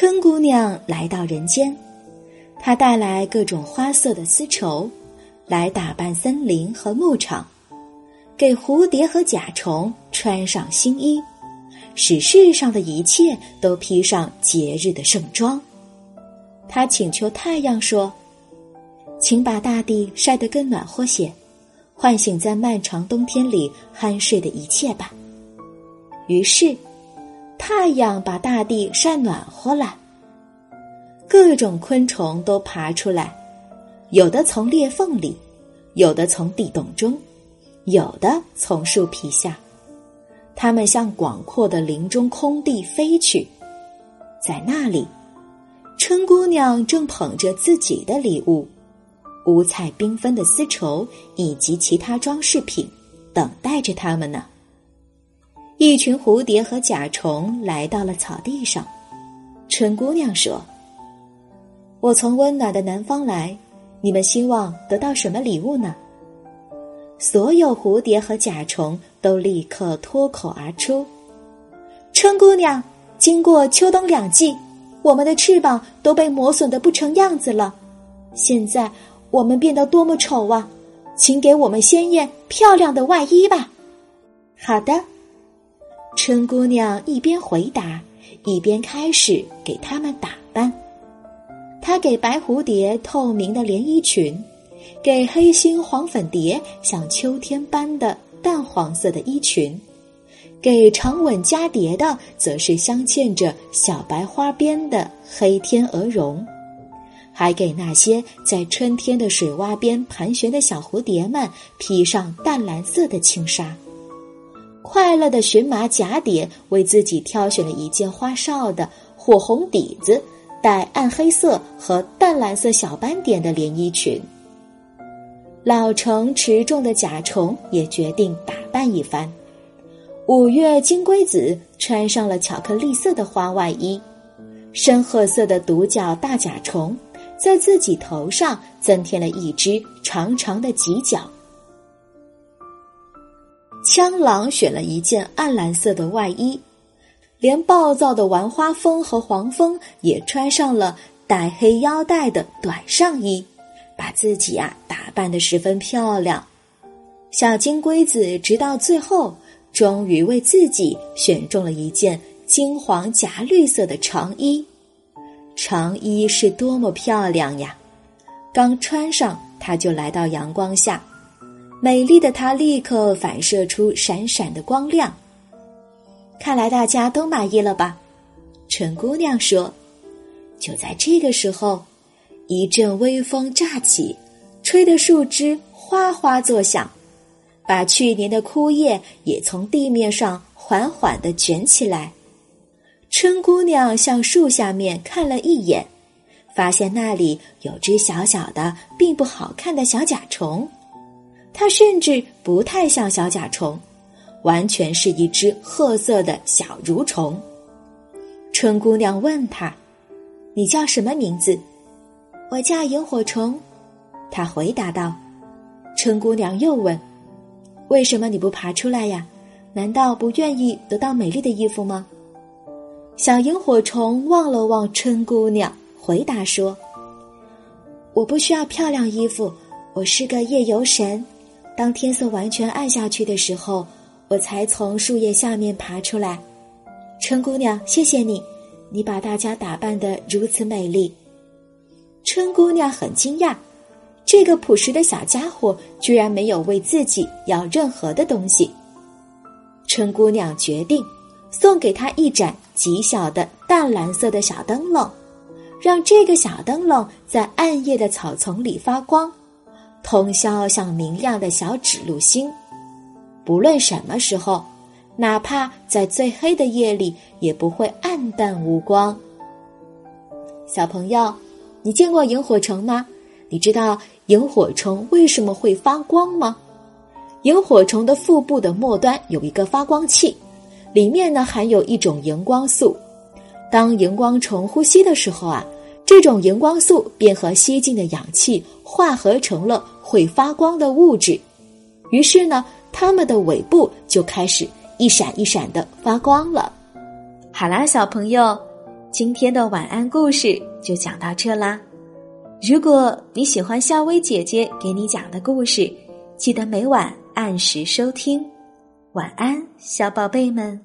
春姑娘来到人间，她带来各种花色的丝绸，来打扮森林和牧场，给蝴蝶和甲虫穿上新衣，使世上的一切都披上节日的盛装。她请求太阳说：“请把大地晒得更暖和些，唤醒在漫长冬天里酣睡的一切吧。”于是。太阳把大地晒暖和了，各种昆虫都爬出来，有的从裂缝里，有的从地洞中，有的从树皮下。它们向广阔的林中空地飞去，在那里，春姑娘正捧着自己的礼物——五彩缤纷的丝绸以及其他装饰品，等待着他们呢。一群蝴蝶和甲虫来到了草地上。春姑娘说：“我从温暖的南方来，你们希望得到什么礼物呢？”所有蝴蝶和甲虫都立刻脱口而出：“春姑娘，经过秋冬两季，我们的翅膀都被磨损的不成样子了。现在我们变得多么丑啊！请给我们鲜艳漂亮的外衣吧。”好的。春姑娘一边回答，一边开始给他们打扮。她给白蝴蝶透明的连衣裙，给黑心黄粉蝶像秋天般的淡黄色的衣裙，给长吻蛱蝶的则是镶嵌着小白花边的黑天鹅绒，还给那些在春天的水洼边盘旋的小蝴蝶们披上淡蓝色的轻纱。快乐的荨麻甲蝶为自己挑选了一件花哨的火红底子、带暗黑色和淡蓝色小斑点的连衣裙。老成持重的甲虫也决定打扮一番。五月金龟子穿上了巧克力色的花外衣，深褐色的独角大甲虫在自己头上增添了一只长长的犄角。枪狼选了一件暗蓝色的外衣，连暴躁的玩花蜂和黄蜂也穿上了带黑腰带的短上衣，把自己啊打扮得十分漂亮。小金龟子直到最后，终于为自己选中了一件金黄夹绿色的长衣。长衣是多么漂亮呀！刚穿上，它就来到阳光下。美丽的她立刻反射出闪闪的光亮。看来大家都满意了吧？春姑娘说。就在这个时候，一阵微风乍起，吹得树枝哗哗作响，把去年的枯叶也从地面上缓缓的卷起来。春姑娘向树下面看了一眼，发现那里有只小小的、并不好看的小甲虫。它甚至不太像小甲虫，完全是一只褐色的小蠕虫。春姑娘问他：“你叫什么名字？”“我叫萤火虫。”他回答道。春姑娘又问：“为什么你不爬出来呀？难道不愿意得到美丽的衣服吗？”小萤火虫望了望春姑娘，回答说：“我不需要漂亮衣服，我是个夜游神。”当天色完全暗下去的时候，我才从树叶下面爬出来。春姑娘，谢谢你，你把大家打扮得如此美丽。春姑娘很惊讶，这个朴实的小家伙居然没有为自己要任何的东西。春姑娘决定送给他一盏极小的淡蓝色的小灯笼，让这个小灯笼在暗夜的草丛里发光。通宵像明亮的小指路星，不论什么时候，哪怕在最黑的夜里，也不会暗淡无光。小朋友，你见过萤火虫吗？你知道萤火虫为什么会发光吗？萤火虫的腹部的末端有一个发光器，里面呢含有一种荧光素。当荧光虫呼吸的时候啊，这种荧光素便和吸进的氧气化合成了会发光的物质，于是呢，它们的尾部就开始一闪一闪的发光了。好啦，小朋友，今天的晚安故事就讲到这啦。如果你喜欢夏薇姐姐给你讲的故事，记得每晚按时收听。晚安，小宝贝们。